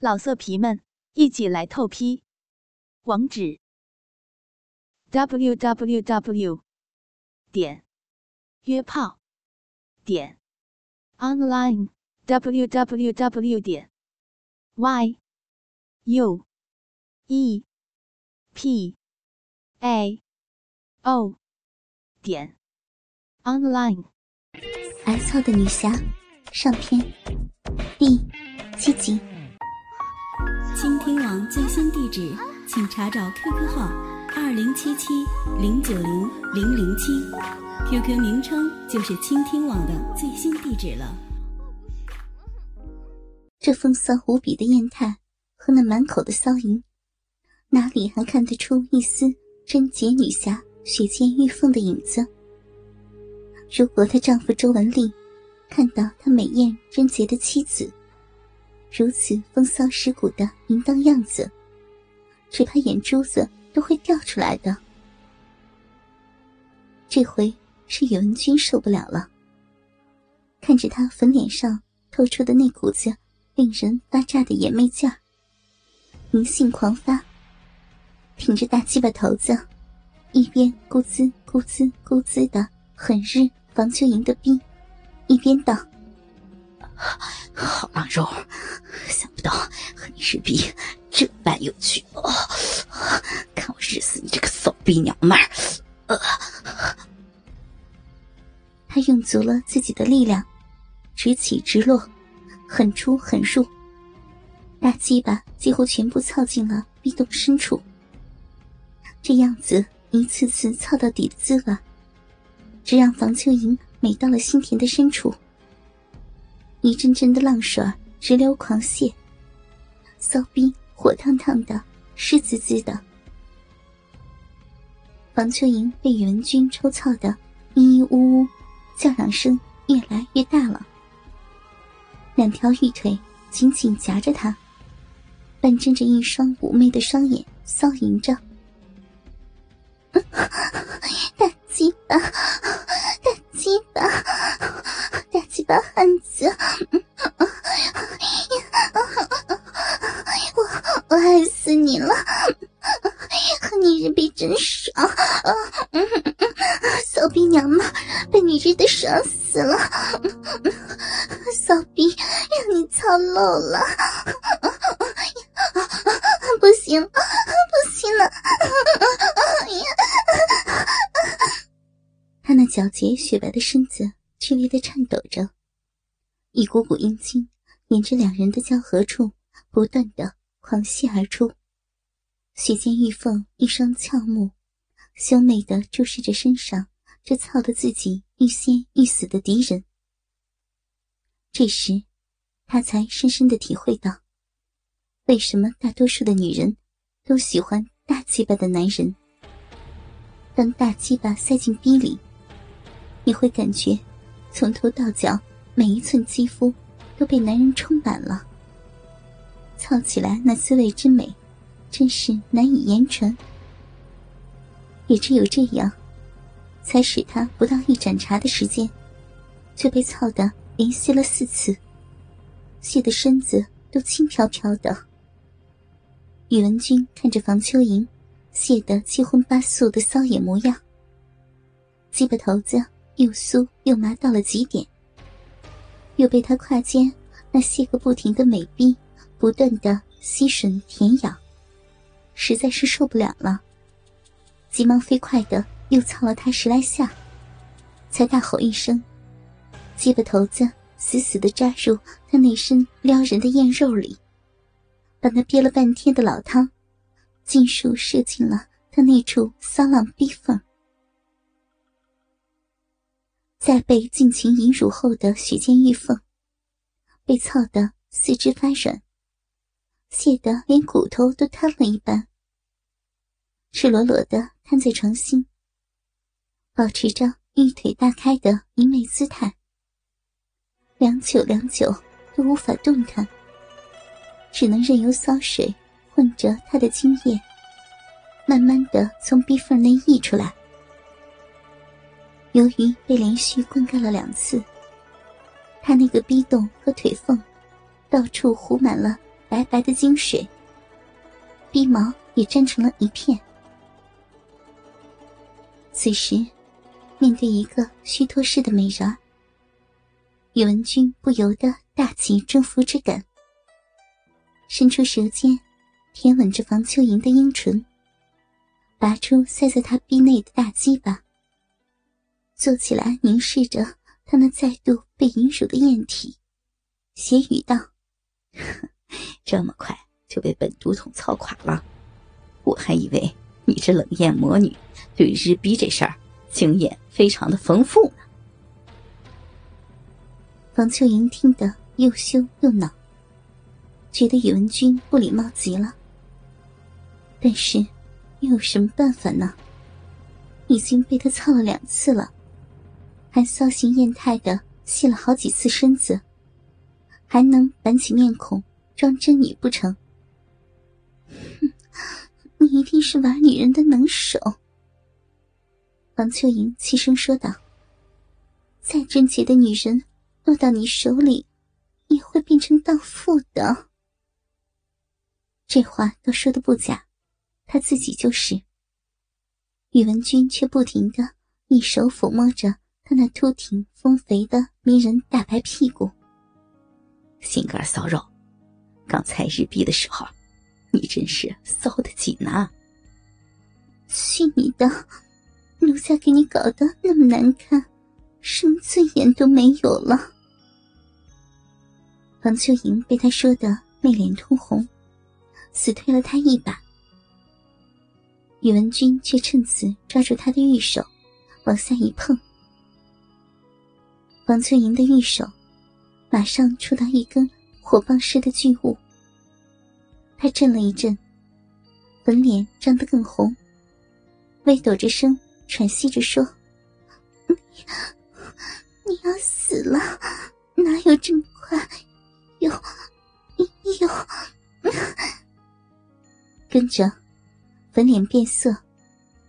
老色皮们，一起来透批！网址：w w w 点约炮点 online w w w 点 y u e p a o 点 online。挨操的女侠上篇第七集。倾听网最新地址，请查找 QQ 号二零七七零九零零零七，QQ 名称就是倾听网的最新地址了。这风骚无比的艳态和那满口的骚淫，哪里还看得出一丝贞洁女侠雪见玉凤的影子？如果她丈夫周文丽看到她美艳贞洁的妻子，如此风骚蚀骨的淫荡样子，只怕眼珠子都会掉出来的。这回是宇文君受不了了，看着他粉脸上透出的那股子令人发炸的眼媚劲儿，淫性狂发，挺着大鸡巴头子，一边咕滋咕滋咕滋的狠日房秋莹的逼，一边道。好浪肉，到和你日逼这般有趣哦！看我日死你这个骚逼娘们儿！呃，他用足了自己的力量，直起直落，狠出狠入，大鸡巴几乎全部操进了壁洞深处。这样子一次次操到底的滋味，只让房秋莹美到了心田的深处。一阵阵的浪水直流狂泻，骚逼火烫烫的，湿滋滋的。房秋莹被宇文君抽操的咿咿呜呜，叫嚷声越来越大了。两条玉腿紧紧夹着他，半睁着一双妩媚的双眼，骚淫着。大鸡巴，大鸡巴。大鸡巴汉子，我爱死你了，和你日比真爽，骚逼娘们被你日的爽死了，骚逼让你操漏了，不行不行了，他那皎洁雪白的身子剧烈的颤抖着。一股股阴茎沿着两人的交合处不断的狂泻而出，雪见玉凤一双俏目羞媚的注视着身上这操得自己欲仙欲死的敌人。这时，他才深深的体会到，为什么大多数的女人都喜欢大鸡巴的男人。当大鸡巴塞进逼里，你会感觉从头到脚。每一寸肌肤都被男人充满了，操起来那滋味之美，真是难以言传。也只有这样，才使他不到一盏茶的时间，就被操得连吸了四次，泄得身子都轻飘飘的。宇文君看着房秋莹泄得七荤八素的骚野模样，鸡巴头子又酥又麻到了极点。又被他胯间那些个不停的美臂不断的吸吮舔咬，实在是受不了了，急忙飞快的又操了他十来下，才大吼一声，鸡巴头子死死的扎入他那身撩人的艳肉里，把那憋了半天的老汤尽数射进了他那处骚浪逼缝。在被尽情淫辱后的雪见玉凤，被操得四肢发软，泄得连骨头都瘫了一般，赤裸裸的瘫在床心，保持着玉腿大开的淫媚姿态，良久良久都无法动弹，只能任由骚水混着他的精液，慢慢的从逼缝内溢出来。由于被连续灌溉了两次，他那个逼洞和腿缝，到处糊满了白白的精水，鼻毛也粘成了一片。此时，面对一个虚脱式的美人，宇文君不由得大起征服之感，伸出舌尖，舔吻着房秋莹的阴唇，拔出塞在她臂内的大鸡巴，坐起来凝视着她那再度被引辱的艳体，邪语道：“ 这么快就被本毒统操垮了，我还以为……”你这冷艳魔女，对日逼这事儿经验非常的丰富呢。房秋莹听得又羞又恼，觉得宇文君不礼貌极了。但是又有什么办法呢？已经被他操了两次了，还骚形艳态的戏了好几次身子，还能板起面孔装真女不成？哼！你一定是玩女人的能手，王秋莹轻声说道：“再贞洁的女人，落到你手里，也会变成荡妇的。”这话都说的不假，他自己就是。宇文君却不停的一手抚摸着他那凸挺丰肥的迷人大白屁股，心肝骚肉，刚才日逼的时候。你真是骚的紧呐！去你的！奴家给你搞得那么难看，什么尊严都没有了。王秋莹被他说的媚脸通红，死推了他一把。宇文君却趁此抓住他的玉手，往下一碰。王秋莹的玉手马上触到一根火棒似的巨物。他震了一震，粉脸涨得更红，微抖着声喘息着说：“你你要死了，哪有这么快？有有。”跟着，粉脸变色，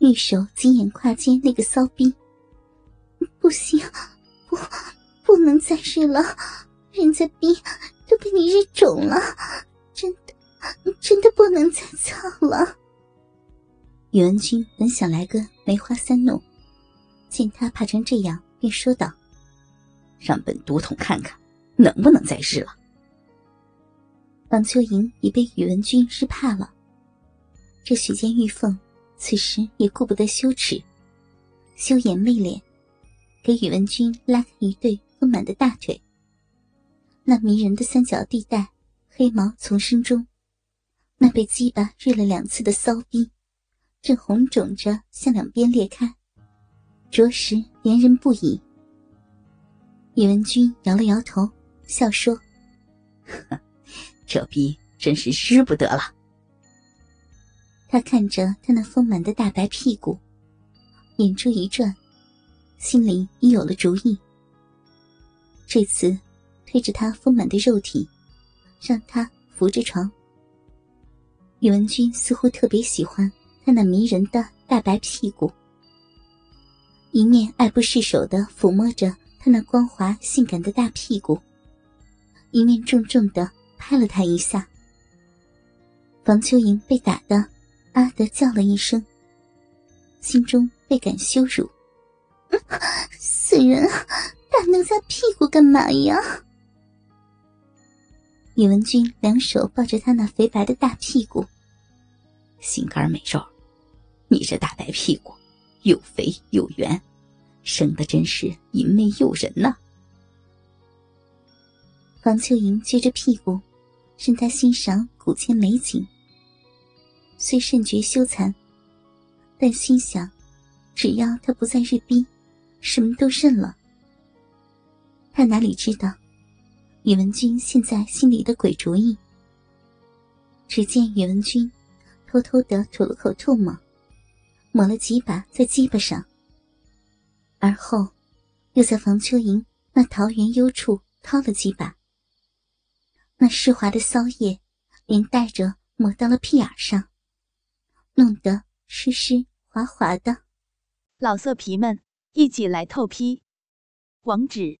玉手紧眼跨肩那个骚逼，不行，不不能再日了，人家逼都被你日肿了，真的。真的不能再操了。宇文君本想来个梅花三弄，见他怕成这样，便说道：“让本都统看看，能不能再日了。”王秋莹已被宇文君日怕了，这许见玉凤此时也顾不得羞耻，羞颜媚脸，给宇文君拉开一对丰满的大腿，那迷人的三角地带，黑毛丛生中。那被鸡巴日了两次的骚逼，正红肿着向两边裂开，着实怜人不已。宇文君摇了摇头，笑说：“这逼真是日不得了。”他看着他那丰满的大白屁股，眼珠一转，心里已有了主意。这次推着他丰满的肉体，让他扶着床。宇文君似乎特别喜欢他那迷人的大白屁股，一面爱不释手的抚摸着他那光滑性感的大屁股，一面重重的拍了他一下。王秋莹被打的啊的叫了一声，心中倍感羞辱。死人，打奴家屁股干嘛呀？宇文君两手抱着他那肥白的大屁股。心肝美肉，你这大白屁股又肥又圆，生的真是淫媚诱人呐！黄秋莹撅着屁股，任他欣赏古前美景。虽甚觉羞惭，但心想，只要他不再日逼，什么都认了。他哪里知道，宇文君现在心里的鬼主意。只见宇文君。偷偷的吐了口唾沫，抹了几把在鸡巴上，而后又在房秋莹那桃源幽处掏了几把。那湿滑的骚液连带着抹到了屁眼上，弄得湿湿滑滑的。老色皮们，一起来透批，网址